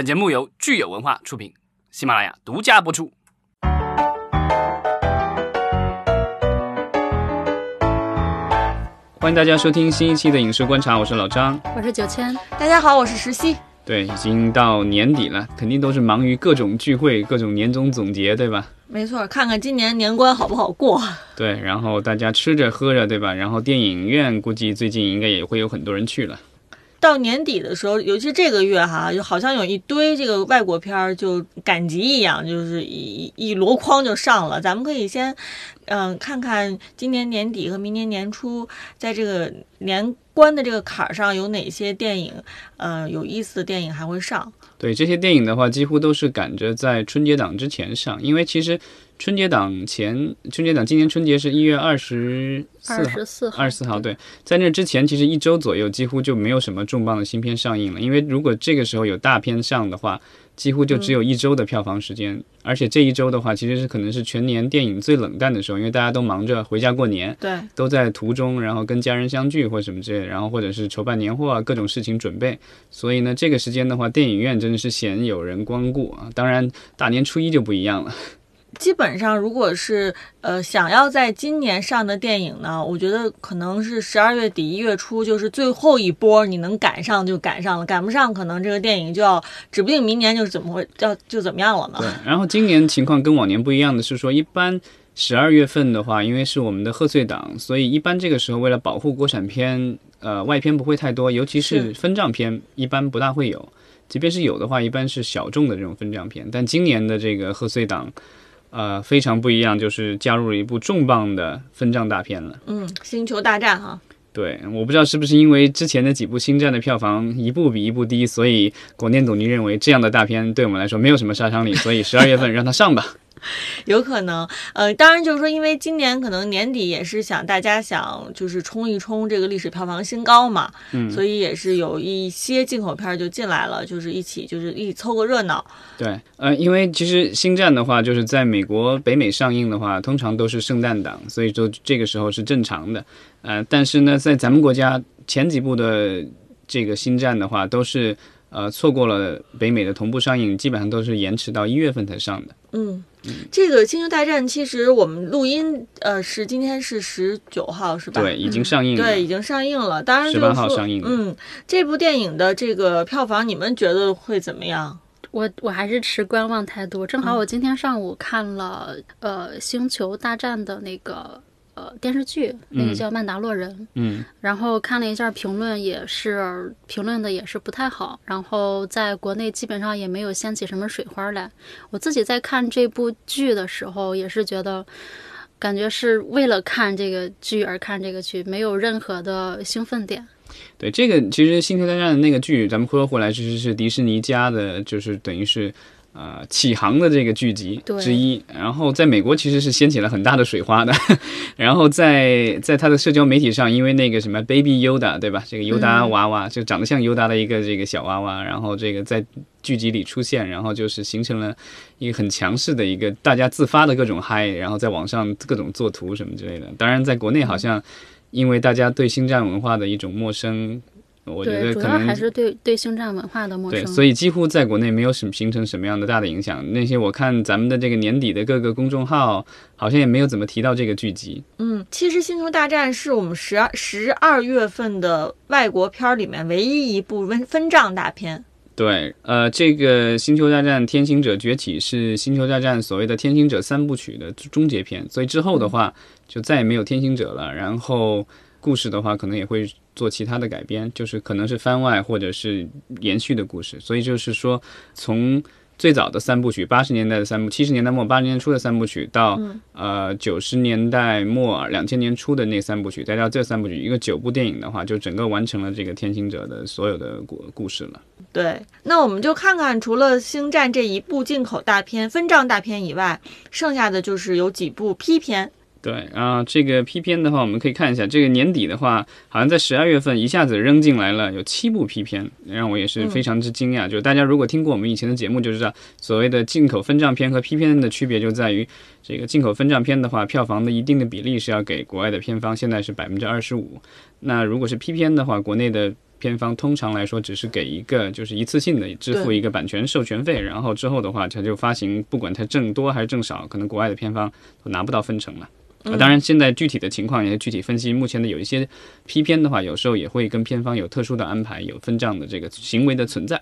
本节目由聚友文化出品，喜马拉雅独家播出。欢迎大家收听新一期的影视观察，我是老张，我是九千，大家好，我是石溪。对，已经到年底了，肯定都是忙于各种聚会、各种年终总结，对吧？没错，看看今年年关好不好过。对，然后大家吃着喝着，对吧？然后电影院估计最近应该也会有很多人去了。到年底的时候，尤其这个月哈，就好像有一堆这个外国片儿就赶集一样，就是一一箩筐就上了。咱们可以先，嗯，看看今年年底和明年年初，在这个年关的这个坎儿上有哪些电影，呃，有意思的电影还会上。对这些电影的话，几乎都是赶着在春节档之前上，因为其实。春节档前，春节档今年春节是一月二十四号，二十四号。对，在那之前，其实一周左右几乎就没有什么重磅的新片上映了。因为如果这个时候有大片上的话，几乎就只有一周的票房时间。而且这一周的话，其实是可能是全年电影最冷淡的时候，因为大家都忙着回家过年，对，都在途中，然后跟家人相聚或什么之类的，然后或者是筹办年货啊，各种事情准备。所以呢，这个时间的话，电影院真的是鲜有人光顾啊。当然，大年初一就不一样了。基本上，如果是呃想要在今年上的电影呢，我觉得可能是十二月底一月初就是最后一波，你能赶上就赶上了，赶不上可能这个电影就要指不定明年就是怎么会要就怎么样了呢？对。然后今年情况跟往年不一样的是说，一般十二月份的话，因为是我们的贺岁档，所以一般这个时候为了保护国产片，呃外片不会太多，尤其是分账片一般不大会有，即便是有的话，一般是小众的这种分账片。但今年的这个贺岁档。呃，非常不一样，就是加入了一部重磅的分账大片了。嗯，星球大战哈。对，我不知道是不是因为之前的几部星战的票房一部比一部低，所以广电总局认为这样的大片对我们来说没有什么杀伤力，所以十二月份让它上吧。有可能，呃，当然就是说，因为今年可能年底也是想大家想就是冲一冲这个历史票房新高嘛，嗯，所以也是有一些进口片就进来了，就是一起就是一起凑个热闹。对，呃，因为其实星战的话，就是在美国北美上映的话，通常都是圣诞档，所以说这个时候是正常的。呃，但是呢，在咱们国家前几部的这个星战的话，都是呃错过了北美的同步上映，基本上都是延迟到一月份才上的。嗯。这个《星球大战》其实我们录音，呃，是今天是十九号，是吧？对，已经上映了。对，已经上映了。当然，十八号上映。嗯，这部电影的这个票房，你们觉得会怎么样？我我还是持观望态度。正好我今天上午看了呃《星球大战》的那个。呃，电视剧那个叫《曼达洛人》，嗯，然后看了一下评论，也是评论的也是不太好，然后在国内基本上也没有掀起什么水花来。我自己在看这部剧的时候，也是觉得，感觉是为了看这个剧而看这个剧，没有任何的兴奋点。对，这个其实《星球大战》的那个剧，咱们说回来，其实是迪士尼家的，就是等于是。呃，启航的这个剧集之一，然后在美国其实是掀起了很大的水花的，然后在在他的社交媒体上，因为那个什么 Baby Yoda 对吧？这个尤达娃娃就长得像尤达的一个这个小娃娃，然后这个在剧集里出现，然后就是形成了一个很强势的一个大家自发的各种嗨，然后在网上各种作图什么之类的。当然，在国内好像因为大家对星战文化的一种陌生。我觉得可能还是对对星战文化的陌生，对，所以几乎在国内没有什么形成什么样的大的影响。那些我看咱们的这个年底的各个公众号，好像也没有怎么提到这个剧集。嗯，其实《星球大战》是我们十二十二月份的外国片里面唯一一部分分账大片。对，呃，这个《星球大战：天行者崛起》是《星球大战》所谓的天行者三部曲的终结篇，所以之后的话就再也没有天行者了。然后。故事的话，可能也会做其他的改编，就是可能是番外或者是延续的故事。所以就是说，从最早的三部曲，八十年代的三部，七十年代末八十年初的三部曲，到呃九十年代末两千年初的那三部曲，再到这三部曲，一个九部电影的话，就整个完成了这个天行者的所有的故故事了。对，那我们就看看，除了星战这一部进口大片、分账大片以外，剩下的就是有几部批片。对啊，这个 P 片的话，我们可以看一下，这个年底的话，好像在十二月份一下子扔进来了有七部 P 片，让我也是非常之惊讶。就大家如果听过我们以前的节目，就知道所谓的进口分账片和 P 片的区别就在于，这个进口分账片的话，票房的一定的比例是要给国外的片方，现在是百分之二十五。那如果是 P 片的话，国内的片方通常来说只是给一个就是一次性的支付一个版权授权费，然后之后的话它就发行，不管它挣多还是挣少，可能国外的片方都拿不到分成了。啊，当然现在具体的情况也具体分析，目前的有一些批片的话，有时候也会跟片方有特殊的安排，有分账的这个行为的存在。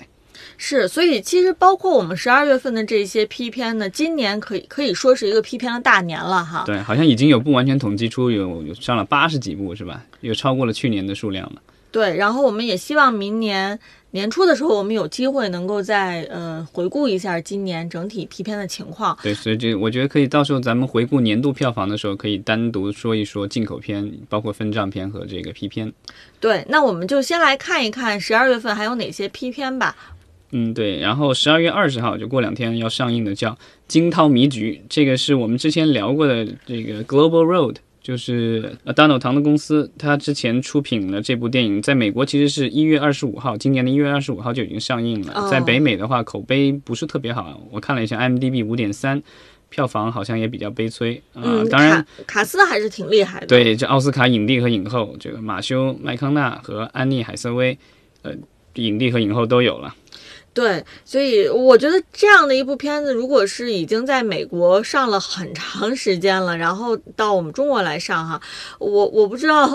是，所以其实包括我们十二月份的这些批片呢，今年可以可以说是一个批片的大年了哈。对，好像已经有不完全统计出有有上了八十几部是吧？又超过了去年的数量了。对，然后我们也希望明年年初的时候，我们有机会能够再呃回顾一下今年整体批片的情况。对，所以这我觉得可以到时候咱们回顾年度票房的时候，可以单独说一说进口片，包括分账片和这个批片。对，那我们就先来看一看十二月份还有哪些批片吧。嗯，对，然后十二月二十号就过两天要上映的叫《惊涛迷局》，这个是我们之前聊过的这个 Global Road，就是呃大脑堂的公司，他之前出品了这部电影，在美国其实是一月二十五号，今年的一月二十五号就已经上映了，在北美的话口碑不是特别好，我看了一下 IMDB 五点三，票房好像也比较悲催啊。当然卡斯还是挺厉害的，对，这奥斯卡影帝和影后，这个马修麦康纳和安妮海瑟薇，呃，影帝和影后都有了。对，所以我觉得这样的一部片子，如果是已经在美国上了很长时间了，然后到我们中国来上哈，我我不知道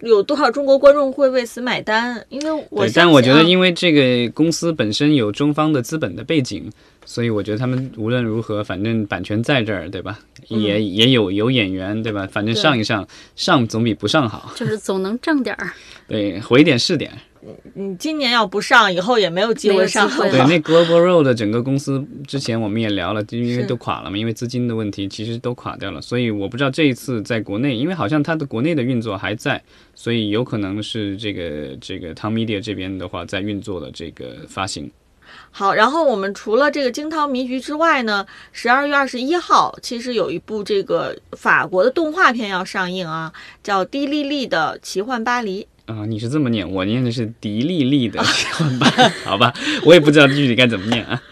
有多少中国观众会为此买单，因为我但我觉得因为这个公司本身有中方的资本的背景，所以我觉得他们无论如何，反正版权在这儿，对吧？也也有有演员，对吧？反正上一上上总比不上好，就是总能挣点儿，对，回点是点。你今年要不上，以后也没有机会上。对，那 Global Road 整个公司之前我们也聊了，就因为都垮了嘛，因为资金的问题，其实都垮掉了。所以我不知道这一次在国内，因为好像它的国内的运作还在，所以有可能是这个这个 Tom Media 这边的话在运作的这个发行。好，然后我们除了这个惊涛迷局之外呢，十二月二十一号其实有一部这个法国的动画片要上映啊，叫《迪丽丽的奇幻巴黎》。啊，你是这么念，我念的是迪丽丽的奇幻吧？好吧，我也不知道具体该怎么念啊。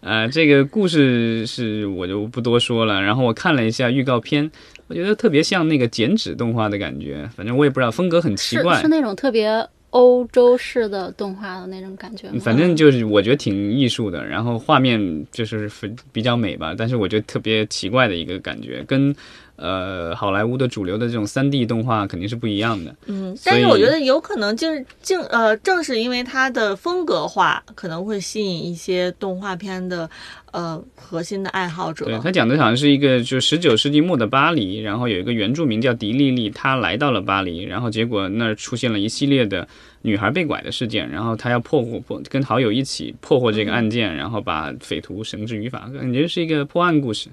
呃，这个故事是我就不多说了。然后我看了一下预告片，我觉得特别像那个剪纸动画的感觉。反正我也不知道，风格很奇怪，是那种特别欧洲式的动画的那种感觉。反正就是我觉得挺艺术的，然后画面就是比较美吧。但是我觉得特别奇怪的一个感觉，跟。呃，好莱坞的主流的这种三 D 动画肯定是不一样的。嗯，但是我觉得有可能就是正呃，正是因为它的风格化，可能会吸引一些动画片的呃核心的爱好者。对，他讲的好像是一个就十九世纪末的巴黎，然后有一个原住民叫迪丽丽，她来到了巴黎，然后结果那儿出现了一系列的女孩被拐的事件，然后她要破获破跟好友一起破获这个案件，然后把匪徒绳之于法，感觉是一个破案故事。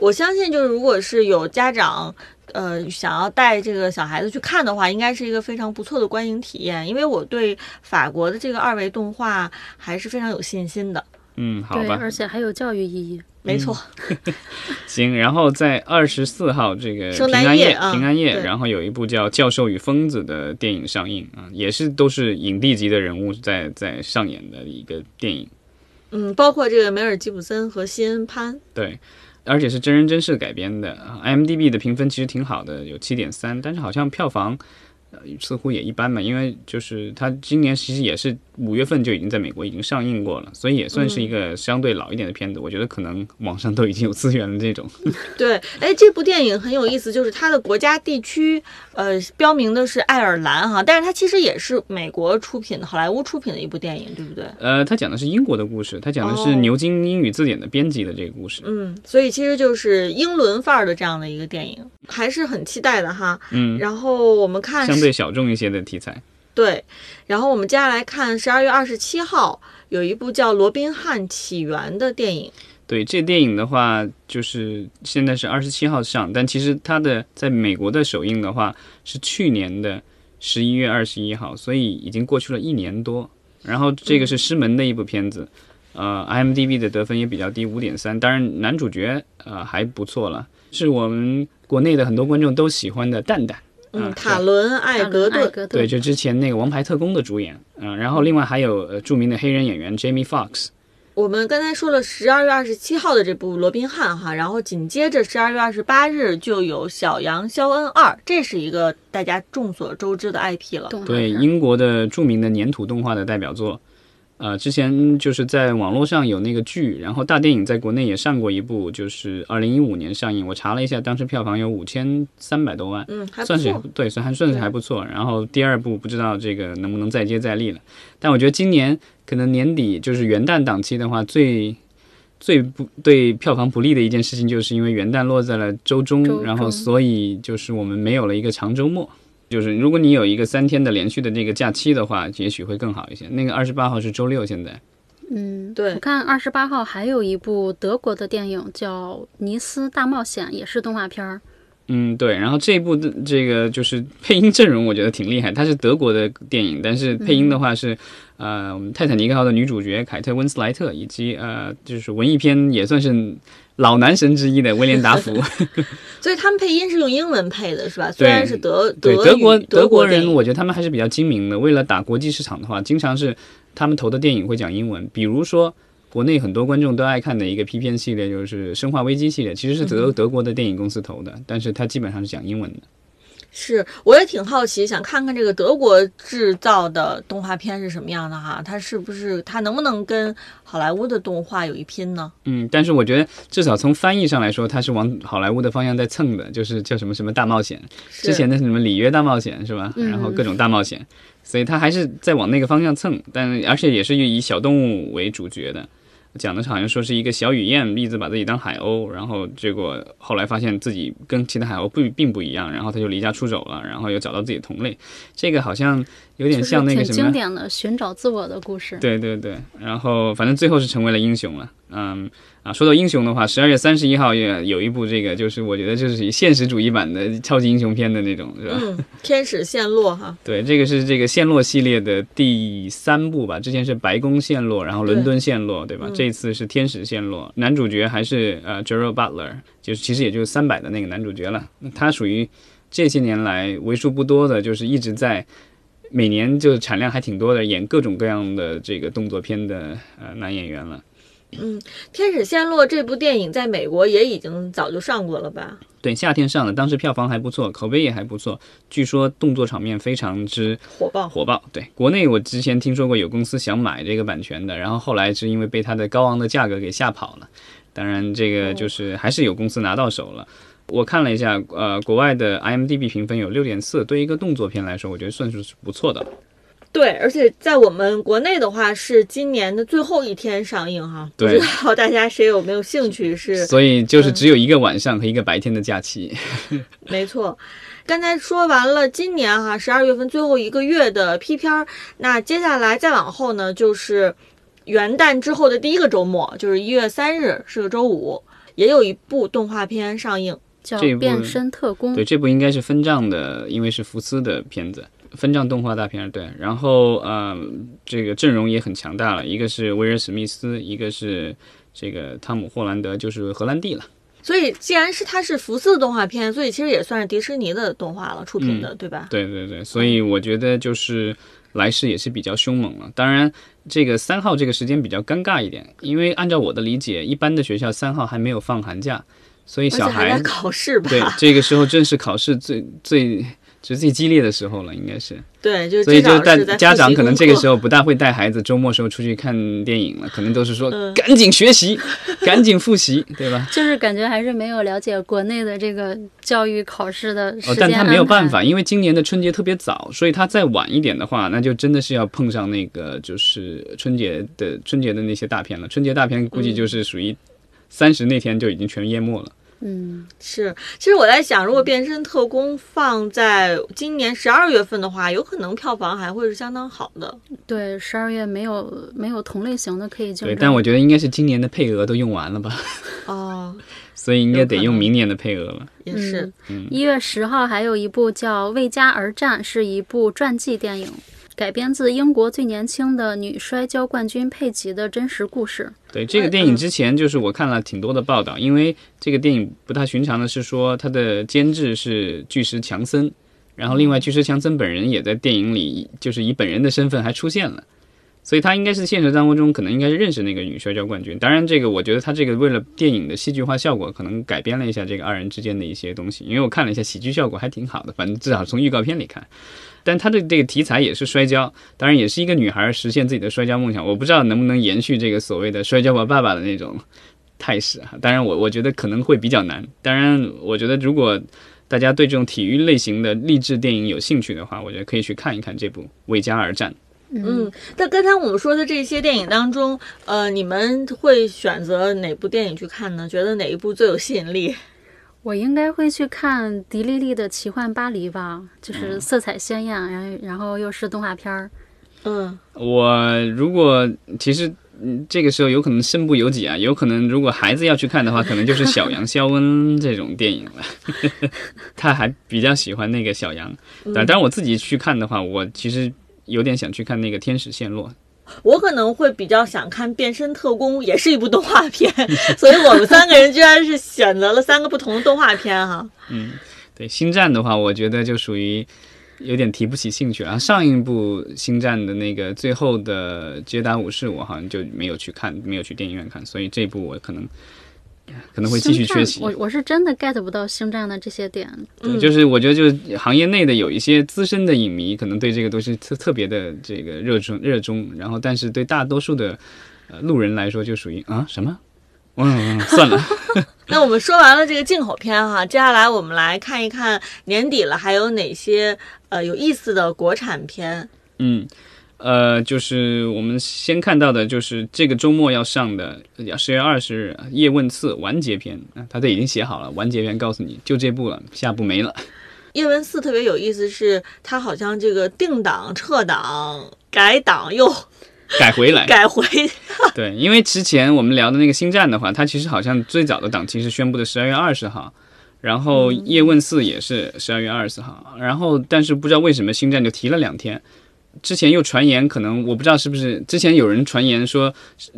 我相信，就是如果是有家长，呃，想要带这个小孩子去看的话，应该是一个非常不错的观影体验。因为我对法国的这个二维动画还是非常有信心的。嗯，好吧。而且还有教育意义。没错。行，然后在二十四号这个平安夜，平安夜，然后有一部叫《教授与疯子》的电影上映啊，也是都是影帝级的人物在在上演的一个电影。嗯，包括这个梅尔吉普森和西恩潘。对。而且是真人真事改编的，IMDB 的评分其实挺好的，有七点三，但是好像票房，似乎也一般嘛，因为就是它今年其实也是。五月份就已经在美国已经上映过了，所以也算是一个相对老一点的片子。我觉得可能网上都已经有资源了。这种对，哎，这部电影很有意思，就是它的国家地区呃标明的是爱尔兰哈，但是它其实也是美国出品的，好莱坞出品的一部电影，对不对？呃，它讲的是英国的故事，它讲的是牛津英语字典的编辑的这个故事。嗯，所以其实就是英伦范儿的这样的一个电影，还是很期待的哈。嗯，然后我们看相对小众一些的题材。对，然后我们接下来看十二月二十七号有一部叫《罗宾汉起源》的电影。对，这电影的话，就是现在是二十七号上，但其实它的在美国的首映的话是去年的十一月二十一号，所以已经过去了一年多。然后这个是师门的一部片子，呃，IMDB 的得分也比较低，五点三。当然男主角呃还不错了，是我们国内的很多观众都喜欢的蛋蛋。嗯，塔伦·艾格顿，对，就之前那个《王牌特工》的主演，嗯，然后另外还有呃著名的黑人演员 Jamie Fox，我们刚才说了十二月二十七号的这部《罗宾汉》哈，然后紧接着十二月二十八日就有《小羊肖恩二》，这是一个大家众所周知的 IP 了。对，英国的著名的粘土动画的代表作。呃，之前就是在网络上有那个剧，然后大电影在国内也上过一部，就是二零一五年上映。我查了一下，当时票房有五千三百多万，嗯，算是对，算还算是还不错。然后第二部不知道这个能不能再接再厉了。但我觉得今年可能年底就是元旦档期的话，最最不对票房不利的一件事情，就是因为元旦落在了周中，然后所以就是我们没有了一个长周末。就是如果你有一个三天的连续的这个假期的话，也许会更好一些。那个二十八号是周六，现在。嗯，对。我看二十八号还有一部德国的电影叫《尼斯大冒险》，也是动画片儿。嗯，对。然后这一部的这个就是配音阵容，我觉得挺厉害。它是德国的电影，但是配音的话是呃，我们泰坦尼克号的女主角凯特温斯莱特，以及呃，就是文艺片也算是。老男神之一的威廉达福，所以他们配音是用英文配的，是吧？虽然是德对德国德国人，我觉得他们还是比较精明的。为了打国际市场的话，经常是他们投的电影会讲英文。比如说，国内很多观众都爱看的一个 P 片系列，就是《生化危机》系列，其实是德德国的电影公司投的，但是它基本上是讲英文的。是，我也挺好奇，想看看这个德国制造的动画片是什么样的哈？它是不是它能不能跟好莱坞的动画有一拼呢？嗯，但是我觉得至少从翻译上来说，它是往好莱坞的方向在蹭的，就是叫什么什么大冒险，之前的什么里约大冒险是吧？然后各种大冒险，所以它还是在往那个方向蹭，但而且也是以小动物为主角的。讲的是好像说是一个小雨燕，一直把自己当海鸥，然后结果后来发现自己跟其他海鸥不并不一样，然后他就离家出走了，然后又找到自己的同类。这个好像有点像那个什么经典的寻找自我的故事。对对对，然后反正最后是成为了英雄了。嗯啊，说到英雄的话，十二月三十一号也有一部这个，就是我觉得就是以现实主义版的超级英雄片的那种，是吧？嗯，天使陷落哈。对，这个是这个陷落系列的第三部吧？之前是白宫陷落，然后伦敦陷落，对吧？这次是天使陷落，男主角还是呃 Gerald Butler，就是其实也就是三百的那个男主角了。他属于这些年来为数不多的，就是一直在每年就产量还挺多的，演各种各样的这个动作片的呃男演员了。嗯，《天使陷落》这部电影在美国也已经早就上过了吧？对，夏天上的，当时票房还不错，口碑也还不错。据说动作场面非常之火爆，火爆。对，国内我之前听说过有公司想买这个版权的，然后后来是因为被它的高昂的价格给吓跑了。当然，这个就是还是有公司拿到手了。我看了一下，呃，国外的 IMDB 评分有六点四，对一个动作片来说，我觉得算是不错的。对，而且在我们国内的话是今年的最后一天上映哈，不知道大家谁有没有兴趣？是，所以就是只有一个晚上和一个白天的假期。没错，刚才说完了今年哈十二月份最后一个月的 P 片儿，那接下来再往后呢，就是元旦之后的第一个周末，就是一月三日是个周五，也有一部动画片上映，叫《变身特工》。对，这部应该是分账的，因为是福斯的片子。分账动画大片对，然后呃，这个阵容也很强大了，一个是威尔史密斯，一个是这个汤姆霍兰德，就是荷兰弟了。所以既然是它是福斯的动画片，所以其实也算是迪士尼的动画了，出品的，对吧？对对对，所以我觉得就是来势也是比较凶猛了。当然，这个三号这个时间比较尴尬一点，因为按照我的理解，一般的学校三号还没有放寒假，所以小孩考试吧？对，这个时候正是考试最最。是最激烈的时候了，应该是。对，就所以就带家长可能这个时候不大会带孩子周末时候出去看电影了，可能都是说 赶紧学习，赶紧复习，对吧？就是感觉还是没有了解国内的这个教育考试的哦，但他没有办法，因为今年的春节特别早，所以他再晚一点的话，那就真的是要碰上那个就是春节的春节的那些大片了。春节大片估计就是属于三十那天就已经全淹没了。嗯，是。其实我在想，如果《变身特工》放在今年十二月份的话，有可能票房还会是相当好的。对，十二月没有没有同类型的可以竞争。对，但我觉得应该是今年的配额都用完了吧？哦，所以应该得用明年的配额了。也是。一月十号还有一部叫《为家而战》，是一部传记电影。改编自英国最年轻的女摔跤冠军佩吉的真实故事。对这个电影之前，就是我看了挺多的报道，因为这个电影不太寻常的是说，它的监制是巨石强森，然后另外巨石强森本人也在电影里，就是以本人的身份还出现了。所以他应该是现实生活中可能应该是认识那个女摔跤冠军。当然，这个我觉得他这个为了电影的戏剧化效果，可能改编了一下这个二人之间的一些东西。因为我看了一下，喜剧效果还挺好的，反正至少从预告片里看。但他的这个题材也是摔跤，当然也是一个女孩实现自己的摔跤梦想。我不知道能不能延续这个所谓的摔跤吧爸爸的那种态势哈。当然，我我觉得可能会比较难。当然，我觉得如果大家对这种体育类型的励志电影有兴趣的话，我觉得可以去看一看这部《为家而战》。嗯，那刚才我们说的这些电影当中，呃，你们会选择哪部电影去看呢？觉得哪一部最有吸引力？我应该会去看迪丽丽的《奇幻巴黎》吧，就是色彩鲜艳，然后然后又是动画片儿。嗯，我如果其实这个时候有可能身不由己啊，有可能如果孩子要去看的话，可能就是小羊肖恩这种电影了。他还比较喜欢那个小羊，但当然我自己去看的话，我其实有点想去看那个《天使陷落》。我可能会比较想看《变身特工》，也是一部动画片，所以我们三个人居然是选择了三个不同的动画片哈。嗯，对，《星战》的话，我觉得就属于有点提不起兴趣了。上一部《星战》的那个最后的捷达武士，我好像就没有去看，没有去电影院看，所以这部我可能。可能会继续缺席。我我是真的 get 不到星战的这些点。对，就是我觉得，就是行业内的有一些资深的影迷，可能对这个都是特特别的这个热衷热衷。然后，但是对大多数的呃路人来说，就属于啊什么？嗯，算了。那我们说完了这个进口片哈，接下来我们来看一看年底了还有哪些呃有意思的国产片。嗯。呃，就是我们先看到的，就是这个周末要上的，十月二十日《叶问四》完结篇啊，他都已经写好了完结篇，告诉你就这部了，下部没了。《叶问四》特别有意思，是它好像这个定档、撤档、改档又改回来，改回。对，因为之前我们聊的那个《星战》的话，它其实好像最早的档期是宣布的十二月二十号，然后《叶问四》也是十二月二十号，然后但是不知道为什么《星战》就提了两天。之前又传言，可能我不知道是不是之前有人传言说，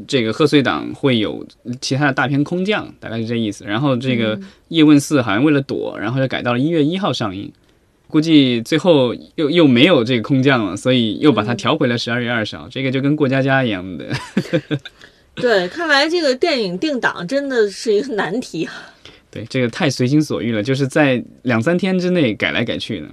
这个贺岁档会有其他的大片空降，大概是这意思。然后这个《叶问四》好像为了躲，然后就改到了一月一号上映。估计最后又又没有这个空降了，所以又把它调回了十二月二十号。这个就跟过家家一样的。对，看来这个电影定档真的是一个难题啊。对，这个太随心所欲了，就是在两三天之内改来改去的。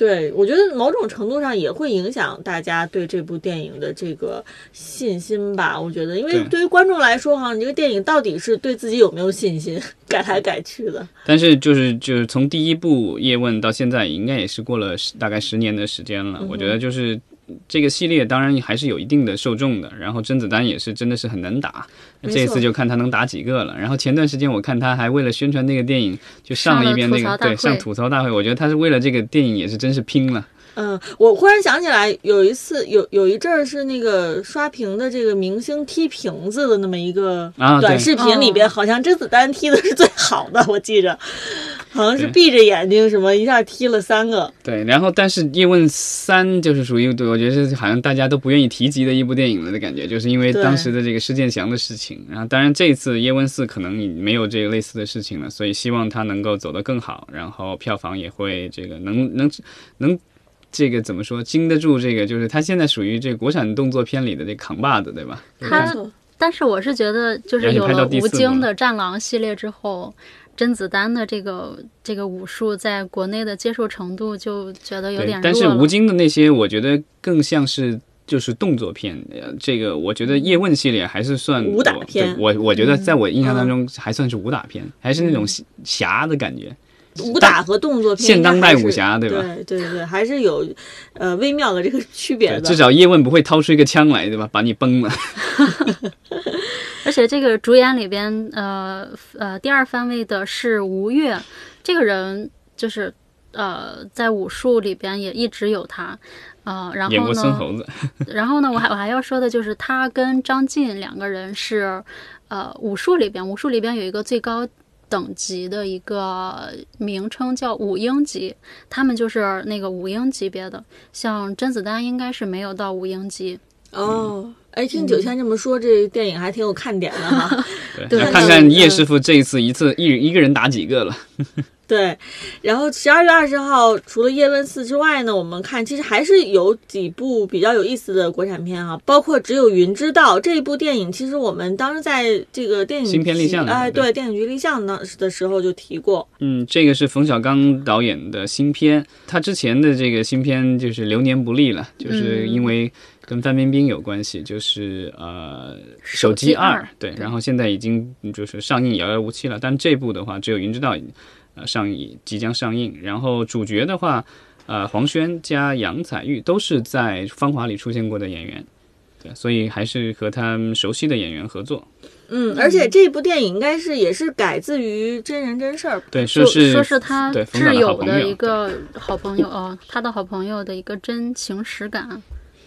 对，我觉得某种程度上也会影响大家对这部电影的这个信心吧。我觉得，因为对于观众来说，哈，你这个电影到底是对自己有没有信心，改来改去的。但是，就是就是从第一部《叶问》到现在，应该也是过了大概十年的时间了。我觉得就是。这个系列当然还是有一定的受众的，然后甄子丹也是真的是很能打，这一次就看他能打几个了。然后前段时间我看他还为了宣传那个电影，就上了一遍那个对上吐槽大会，我觉得他是为了这个电影也是真是拼了。嗯，我忽然想起来，有一次有有一阵儿是那个刷屏的这个明星踢瓶子的那么一个短视频里边，好像甄子丹踢的是最好的，我记着。好像是闭着眼睛，什么一下踢了三个。对，然后但是《叶问三》就是属于对，我觉得是好像大家都不愿意提及的一部电影了的感觉，就是因为当时的这个施建祥的事情。然后，当然这一次《叶问四》可能没有这个类似的事情了，所以希望他能够走得更好，然后票房也会这个能能能这个怎么说经得住这个，就是他现在属于这国产动作片里的这扛把子，对吧？他，但是我是觉得，就是有了吴京的《战狼》系列之后。甄子丹的这个这个武术在国内的接受程度就觉得有点弱但是吴京的那些，我觉得更像是就是动作片。这个我觉得叶问系列还是算武打片。我我觉得在我印象当中还算是武打片，还是那种侠的感觉。武打和动作片，现当代武侠，对吧？对对对，还是有呃微妙的这个 区别的。至少叶问不会掏出一个枪来，对吧？把你崩了。而且这个主演里边，呃呃，第二番位的是吴越，这个人就是呃，在武术里边也一直有他，呃，然后呢，演过孙猴子。然后呢，我还我还要说的就是他跟张晋两个人是，呃，武术里边，武术里边有一个最高等级的一个名称叫五英级，他们就是那个五英级别的，像甄子丹应该是没有到五英级。哦。哎，听九千这么说，这电影还挺有看点的哈。对，看看叶师傅这一次一次一一个人打几个了。对，然后十二月二十号，除了叶问四之外呢，我们看其实还是有几部比较有意思的国产片啊，包括《只有云知道》这一部电影，其实我们当时在这个电影新片立项哎，对，电影局立项的的时候就提过。嗯，这个是冯小刚导演的新片，他之前的这个新片就是流年不利了，就是因为跟范冰冰有关系，就是呃手机二，对，然后现在已经就是上映遥遥无期了，但这部的话，《只有云知道》。呃，上映即将上映，然后主角的话，呃，黄轩加杨采钰都是在《芳华》里出现过的演员，对，所以还是和他们熟悉的演员合作。嗯，而且这部电影应该是也是改自于真人真事儿，对，说是说是他挚友的一个好朋友哦，他的好朋友的一个真情实感。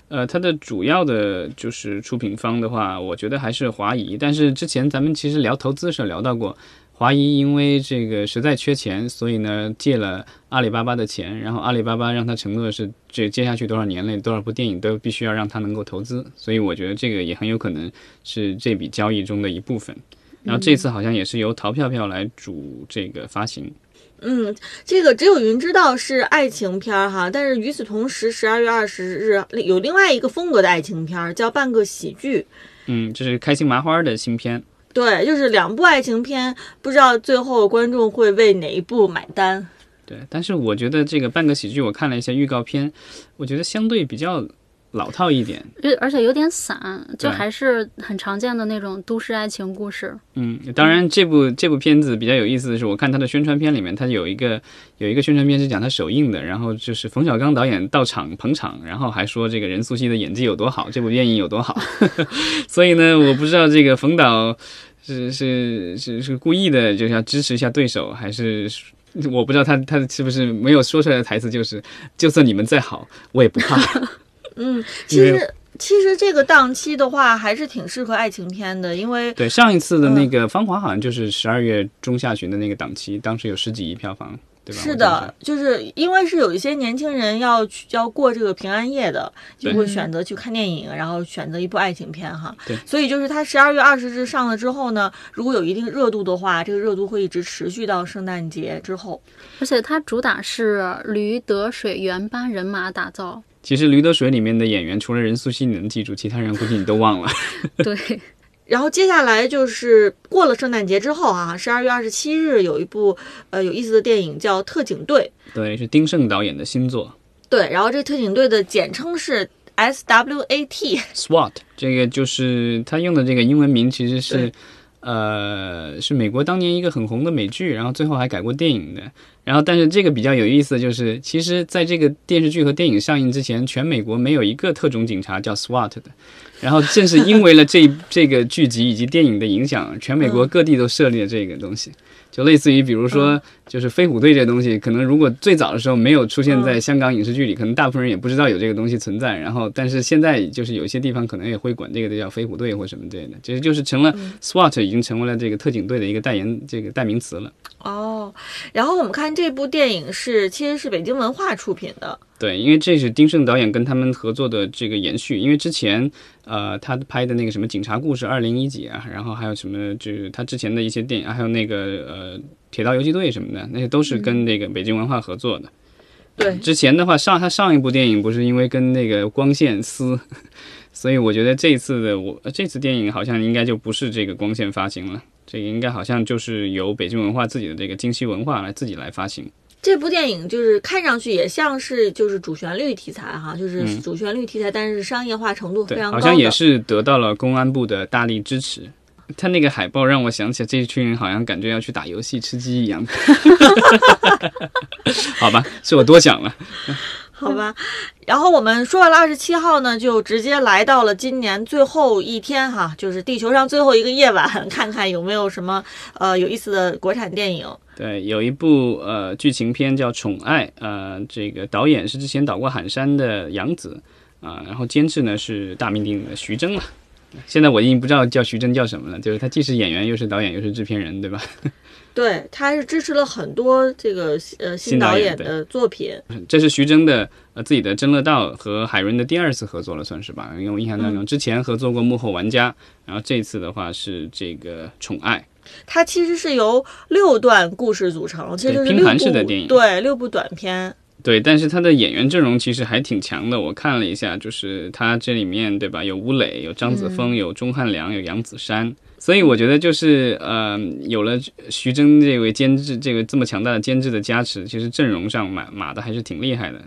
呃，它的主要的就是出品方的话，我觉得还是华谊，但是之前咱们其实聊投资时候聊到过。华谊因为这个实在缺钱，所以呢借了阿里巴巴的钱，然后阿里巴巴让他承诺是这接下去多少年内多少部电影都必须要让他能够投资，所以我觉得这个也很有可能是这笔交易中的一部分。然后这次好像也是由淘票票来主这个发行。嗯，这个只有云知道是爱情片儿哈，但是与此同时，十二月二十日有另外一个风格的爱情片儿叫半个喜剧。嗯，这是开心麻花的新片。对，就是两部爱情片，不知道最后观众会为哪一部买单。对，但是我觉得这个半个喜剧，我看了一下预告片，我觉得相对比较。老套一点，而且有点散，就还是很常见的那种都市爱情故事。嗯，当然，这部这部片子比较有意思的是，我看它的宣传片里面，它有一个有一个宣传片是讲它首映的，然后就是冯小刚导演到场捧场，然后还说这个任素汐的演技有多好，这部电影有多好。所以呢，我不知道这个冯导是是是是故意的，就是要支持一下对手，还是我不知道他他是不是没有说出来的台词就是，就算你们再好，我也不怕。嗯，其实其实这个档期的话，还是挺适合爱情片的，因为对上一次的那个《芳华》好像就是十二月中下旬的那个档期，当时有十几亿票房，对吧？是的，就是因为是有一些年轻人要去要过这个平安夜的，就会选择去看电影，然后选择一部爱情片哈。对，所以就是它十二月二十日上了之后呢，如果有一定热度的话，这个热度会一直持续到圣诞节之后。而且它主打是驴得水原班人马打造。其实《驴得水》里面的演员，除了任素汐你能记住，其他人估计你都忘了。对。然后接下来就是过了圣诞节之后啊，十二月二十七日有一部呃有意思的电影叫《特警队》。对，是丁晟导演的新作。对，然后这《特警队》的简称是 SWAT。SWAT，这个就是他用的这个英文名，其实是呃是美国当年一个很红的美剧，然后最后还改过电影的。然后，但是这个比较有意思就是，其实在这个电视剧和电影上映之前，全美国没有一个特种警察叫 SWAT 的。然后，正是因为了这 这个剧集以及电影的影响，全美国各地都设立了这个东西。就类似于，比如说，就是飞虎队这东西，可能如果最早的时候没有出现在香港影视剧里，可能大部分人也不知道有这个东西存在。然后，但是现在就是有些地方可能也会管这个的叫飞虎队或什么之类的，其实就是成了 SWAT 已经成为了这个特警队的一个代言这个代名词了。哦，然后我们看这部电影是其实是北京文化出品的。对，因为这是丁晟导演跟他们合作的这个延续，因为之前呃他拍的那个什么警察故事二零一几啊，然后还有什么就是他之前的一些电影，还有那个呃铁道游击队什么的，那些都是跟那个北京文化合作的。对，之前的话上他上一部电影不是因为跟那个光线撕，所以我觉得这次的我这次电影好像应该就不是这个光线发行了，这个应该好像就是由北京文化自己的这个京西文化来自己来发行。这部电影就是看上去也像是就是主旋律题材哈，就是主旋律题材，但是商业化程度非常高。好像也是得到了公安部的大力支持。他那个海报让我想起这一群人好像感觉要去打游戏吃鸡一样。好吧，是我多想了。好吧，然后我们说完了二十七号呢，就直接来到了今年最后一天哈，就是地球上最后一个夜晚，看看有没有什么呃有意思的国产电影。对，有一部呃剧情片叫《宠爱》，呃，这个导演是之前导过《寒山》的杨紫啊，然后监制呢是大名鼎鼎的徐峥了。现在我已经不知道叫徐峥叫什么了，就是他既是演员又是导演又是制片人，对吧？对，他是支持了很多这个呃新导演的作品。这是徐峥的呃自己的《真乐道》和海润的第二次合作了，算是吧？因为我印象当中之前合作过《幕后玩家》，然后这次的话是这个《宠爱》。它其实是由六段故事组成，其实是拼盘式的电影，对，六部短片。对，但是他的演员阵容其实还挺强的。我看了一下，就是他这里面，对吧？有吴磊，有张子枫，有钟汉良，有杨子姗。所以我觉得就是呃，有了徐峥这位监制，这个这么强大的监制的加持，其实阵容上马马的还是挺厉害的。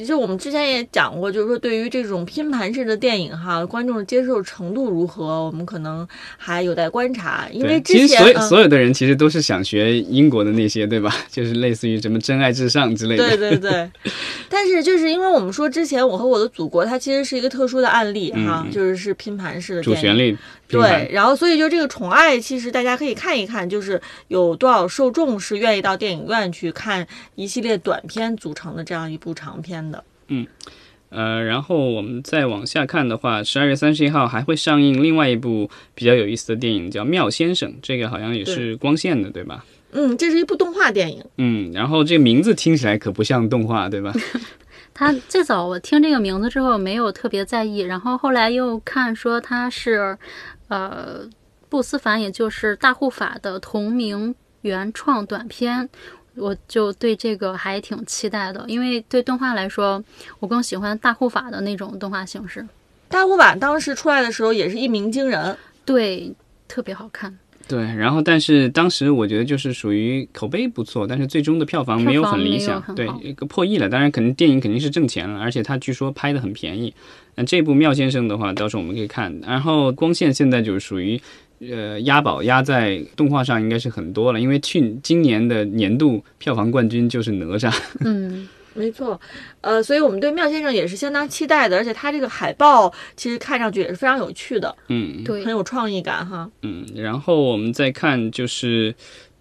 其实我们之前也讲过，就是说对于这种拼盘式的电影哈，观众的接受程度如何，我们可能还有待观察。因为其实所有所有的人其实都是想学英国的那些，对吧？就是类似于什么《真爱至上》之类的。对对对。但是就是因为我们说之前《我和我的祖国》，它其实是一个特殊的案例哈，就是是拼盘式的主旋律。对，然后所以就这个宠爱，其实大家可以看一看，就是有多少受众是愿意到电影院去看一系列短片组成的这样一部长片的。嗯，呃，然后我们再往下看的话，十二月三十一号还会上映另外一部比较有意思的电影，叫《妙先生》，这个好像也是光线的，对吧？嗯，这是一部动画电影。嗯，然后这个名字听起来可不像动画，对吧？他最早我听这个名字之后没有特别在意，然后后来又看说他是，呃，布斯凡，也就是大护法的同名原创短片。我就对这个还挺期待的，因为对动画来说，我更喜欢大护法的那种动画形式。大护法当时出来的时候也是一鸣惊人，对，特别好看。对，然后但是当时我觉得就是属于口碑不错，但是最终的票房没有很理想，对，破亿了。当然，肯定电影肯定是挣钱了，而且它据说拍的很便宜。那这部妙先生的话，到时候我们可以看。然后光线现在就是属于。呃，押宝押在动画上应该是很多了，因为去今年的年度票房冠军就是哪吒。嗯，没错。呃，所以我们对妙先生也是相当期待的，而且他这个海报其实看上去也是非常有趣的。嗯，对，很有创意感哈。嗯，然后我们再看就是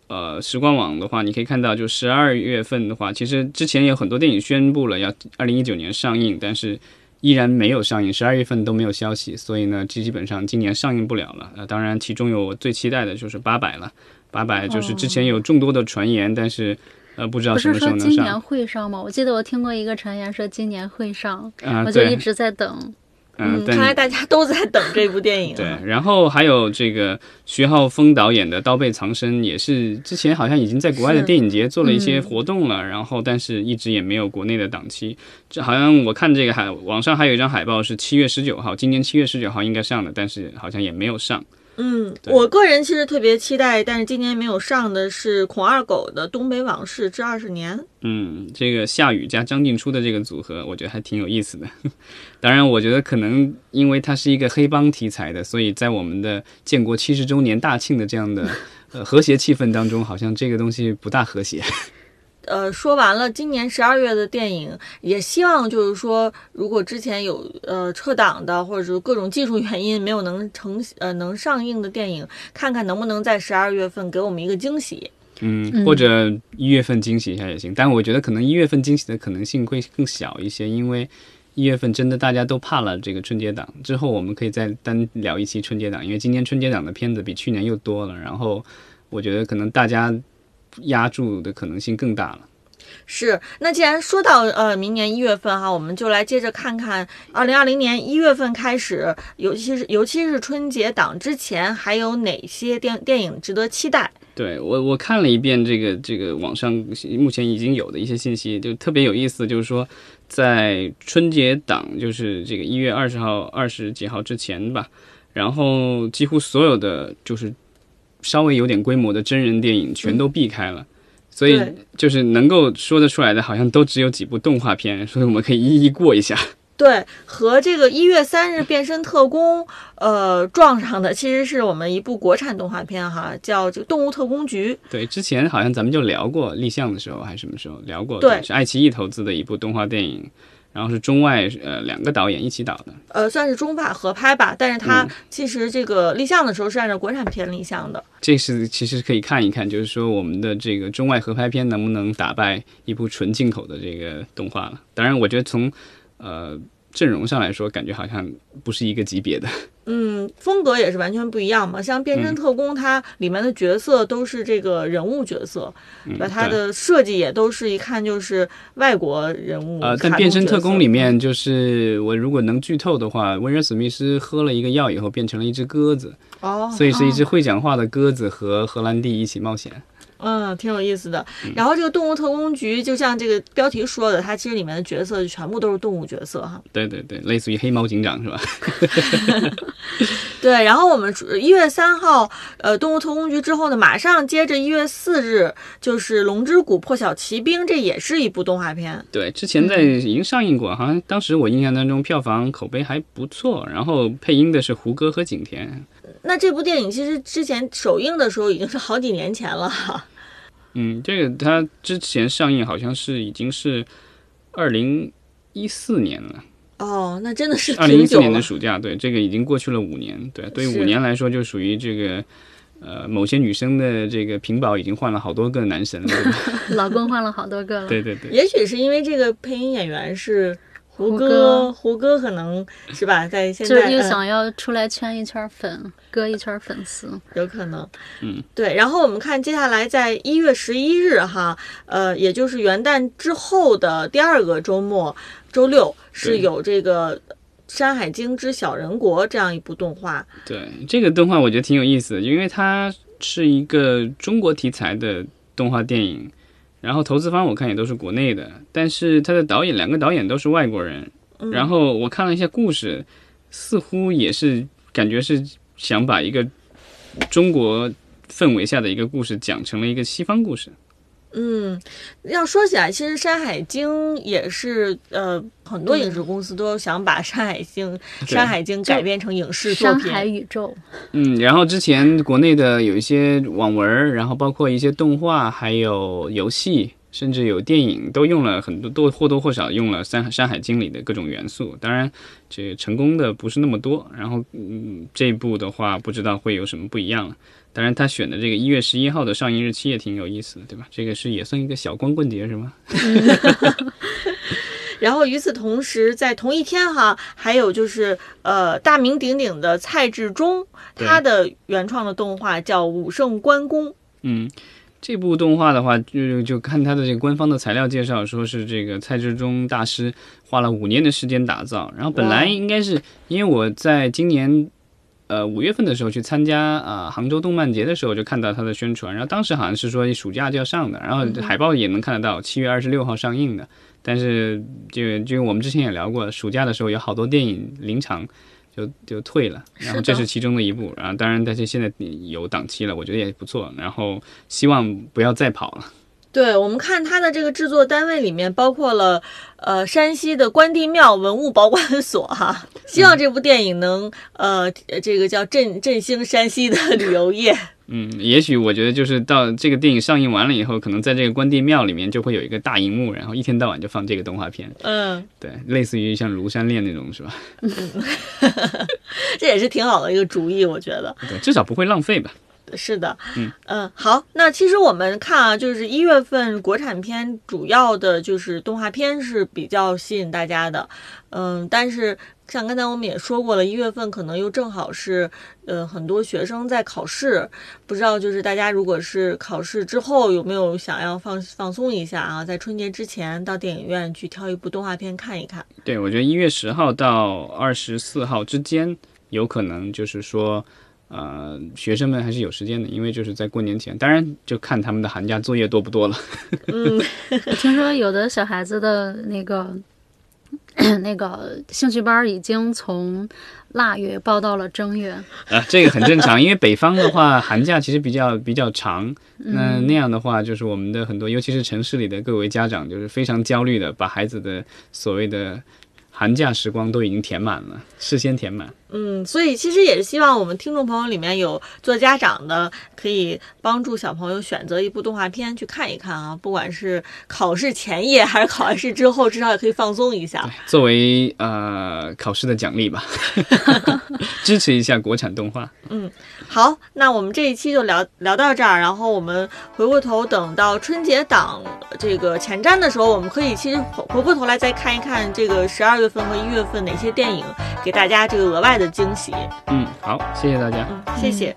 呃，时光网的话，你可以看到，就十二月份的话，其实之前有很多电影宣布了要二零一九年上映，但是。依然没有上映，十二月份都没有消息，所以呢，基基本上今年上映不了了。呃，当然，其中有我最期待的就是八百了。八百就是之前有众多的传言，但是呃，不知道什么时候能上。今年会上吗？我记得我听过一个传言说今年会上，我就一直在等。嗯，看来大家都在等这部电影。对，然后还有这个徐浩峰导演的《刀背藏身》，也是之前好像已经在国外的电影节做了一些活动了，然后但是一直也没有国内的档期。这好像我看这个海网上还有一张海报是七月十九号，今年七月十九号应该上的，但是好像也没有上。嗯，我个人其实特别期待，但是今年没有上的是孔二狗的《东北往事之二十年》。嗯，这个夏雨加张静初的这个组合，我觉得还挺有意思的。当然，我觉得可能因为它是一个黑帮题材的，所以在我们的建国七十周年大庆的这样的呃和谐气氛当中，好像这个东西不大和谐。呃，说完了今年十二月的电影，也希望就是说，如果之前有呃撤档的，或者是各种技术原因没有能成呃能上映的电影，看看能不能在十二月份给我们一个惊喜。嗯，或者一月份惊喜一下也行，但我觉得可能一月份惊喜的可能性会更小一些，因为一月份真的大家都怕了这个春节档。之后我们可以再单聊一期春节档，因为今年春节档的片子比去年又多了，然后我觉得可能大家。压住的可能性更大了。是，那既然说到呃明年一月份哈，我们就来接着看看二零二零年一月份开始，尤其是尤其是春节档之前，还有哪些电电影值得期待？对我我看了一遍这个这个网上目前已经有的一些信息，就特别有意思，就是说在春节档，就是这个一月二十号二十几号之前吧，然后几乎所有的就是。稍微有点规模的真人电影全都避开了，所以就是能够说得出来的，好像都只有几部动画片，所以我们可以一一过一下。对，和这个一月三日变身特工呃撞上的，其实是我们一部国产动画片哈，叫《这个动物特工局》。对，之前好像咱们就聊过立项的时候还是什么时候聊过，对，是爱奇艺投资的一部动画电影。然后是中外呃两个导演一起导的，呃算是中法合拍吧，但是它其实这个立项的时候是按照国产片立项的。这是其实可以看一看，就是说我们的这个中外合拍片能不能打败一部纯进口的这个动画了。当然，我觉得从呃阵容上来说，感觉好像不是一个级别的。嗯，风格也是完全不一样嘛。像《变身特工》，它里面的角色都是这个人物角色，对吧？它的设计也都是一看就是外国人物。呃，但《变身特工》里面，就是我如果能剧透的话，威尔史密斯喝了一个药以后变成了一只鸽子，哦，所以是一只会讲话的鸽子和荷兰弟一起冒险。嗯，挺有意思的。然后这个动物特工局，就像这个标题说的，它其实里面的角色全部都是动物角色哈。对对对，类似于黑猫警长是吧？对。然后我们一月三号，呃，动物特工局之后呢，马上接着一月四日就是《龙之谷破晓奇兵》，这也是一部动画片。对，之前在已经上映过，好像当时我印象当中票房口碑还不错。然后配音的是胡歌和景甜。那这部电影其实之前首映的时候已经是好几年前了。嗯，这个它之前上映好像是已经是二零一四年了。哦，那真的是 二零一四年的暑假，对，这个已经过去了五年。对，对于五年来说，就属于这个呃某些女生的这个屏保已经换了好多个男神了，老公换了好多个了。对对对，也许是因为这个配音演员是。胡歌，胡歌可能是吧，在现在就又想要出来圈一圈粉，割一圈粉丝，有可能。嗯，对。然后我们看接下来，在一月十一日哈，呃，也就是元旦之后的第二个周末，周六是有这个《山海经之小人国》这样一部动画。对，这个动画我觉得挺有意思的，因为它是一个中国题材的动画电影。然后投资方我看也都是国内的，但是他的导演两个导演都是外国人。然后我看了一下故事，似乎也是感觉是想把一个中国氛围下的一个故事讲成了一个西方故事。嗯，要说起来，其实《山海经》也是呃，很多影视公司都想把《山海经》《山海经》改编成影视作品。山海宇宙。嗯，然后之前国内的有一些网文，然后包括一些动画，还有游戏，甚至有电影，都用了很多，都或多或少用了《山山海经》里的各种元素。当然，这成功的不是那么多。然后，嗯，这一部的话，不知道会有什么不一样了。当然，他选的这个一月十一号的上映日期也挺有意思的，对吧？这个是也算一个小光棍节，是吗？然后与此同时，在同一天哈，还有就是呃，大名鼎鼎的蔡志忠，他的原创的动画叫《武圣关公》。嗯，这部动画的话，就就看它的这个官方的材料介绍，说是这个蔡志忠大师花了五年的时间打造。然后本来应该是因为我在今年。呃，五月份的时候去参加啊杭州动漫节的时候，就看到他的宣传，然后当时好像是说暑假就要上的，然后海报也能看得到，七月二十六号上映的。但是就就我们之前也聊过，暑假的时候有好多电影临场就就退了，然后这是其中的一步，然后当然但是现在有档期了，我觉得也不错，然后希望不要再跑了。对我们看它的这个制作单位里面包括了，呃，山西的关帝庙文物保管所哈，希望这部电影能呃，这个叫振振兴山西的旅游业。嗯，也许我觉得就是到这个电影上映完了以后，可能在这个关帝庙里面就会有一个大荧幕，然后一天到晚就放这个动画片。嗯，对，类似于像《庐山恋》那种是吧？嗯，这也是挺好的一个主意，我觉得。对，至少不会浪费吧。是的，嗯嗯，好，那其实我们看啊，就是一月份国产片主要的就是动画片是比较吸引大家的，嗯，但是像刚才我们也说过了，一月份可能又正好是呃很多学生在考试，不知道就是大家如果是考试之后有没有想要放放松一下啊，在春节之前到电影院去挑一部动画片看一看。对，我觉得一月十号到二十四号之间有可能就是说。呃，学生们还是有时间的，因为就是在过年前，当然就看他们的寒假作业多不多了。嗯，听说有的小孩子的那个 那个兴趣班已经从腊月报到了正月。啊，这个很正常，因为北方的话寒假其实比较比较长，那那样的话就是我们的很多，尤其是城市里的各位家长就是非常焦虑的，把孩子的所谓的寒假时光都已经填满了，事先填满。嗯，所以其实也是希望我们听众朋友里面有做家长的，可以帮助小朋友选择一部动画片去看一看啊。不管是考试前夜还是考完试之后，至少也可以放松一下，作为呃考试的奖励吧，支持一下国产动画。嗯，好，那我们这一期就聊聊到这儿，然后我们回过头等到春节档这个前瞻的时候，我们可以其实回过头来再看一看这个十二月份和一月份哪些电影给大家这个额外。的惊喜，嗯，好，谢谢大家，嗯，谢谢。